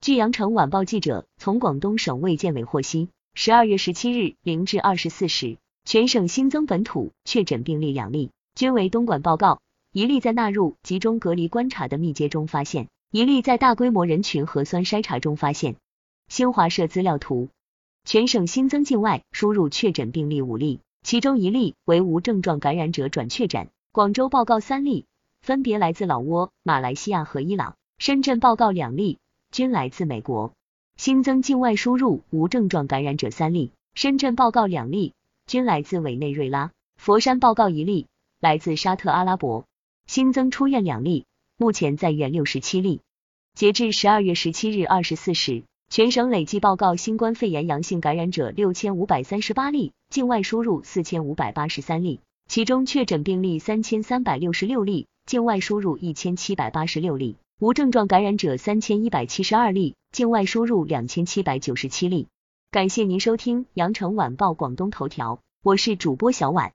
据羊城晚报记者从广东省卫健委获悉，十二月十七日零至二十四时，全省新增本土确诊病例两例，均为东莞报告，一例在纳入集中隔离观察的密接中发现，一例在大规模人群核酸筛查中发现。新华社资料图，全省新增境外输入确诊病例五例，其中一例为无症状感染者转确诊。广州报告三例，分别来自老挝、马来西亚和伊朗。深圳报告两例，均来自美国。新增境外输入无症状感染者三例，深圳报告两例，均来自委内瑞拉。佛山报告一例，来自沙特阿拉伯。新增出院两例，目前在院六十七例。截至十二月十七日二十四时，全省累计报告新冠肺炎阳性感染者六千五百三十八例，境外输入四千五百八十三例。其中确诊病例三千三百六十六例，境外输入一千七百八十六例，无症状感染者三千一百七十二例，境外输入两千七百九十七例。感谢您收听羊城晚报广东头条，我是主播小婉。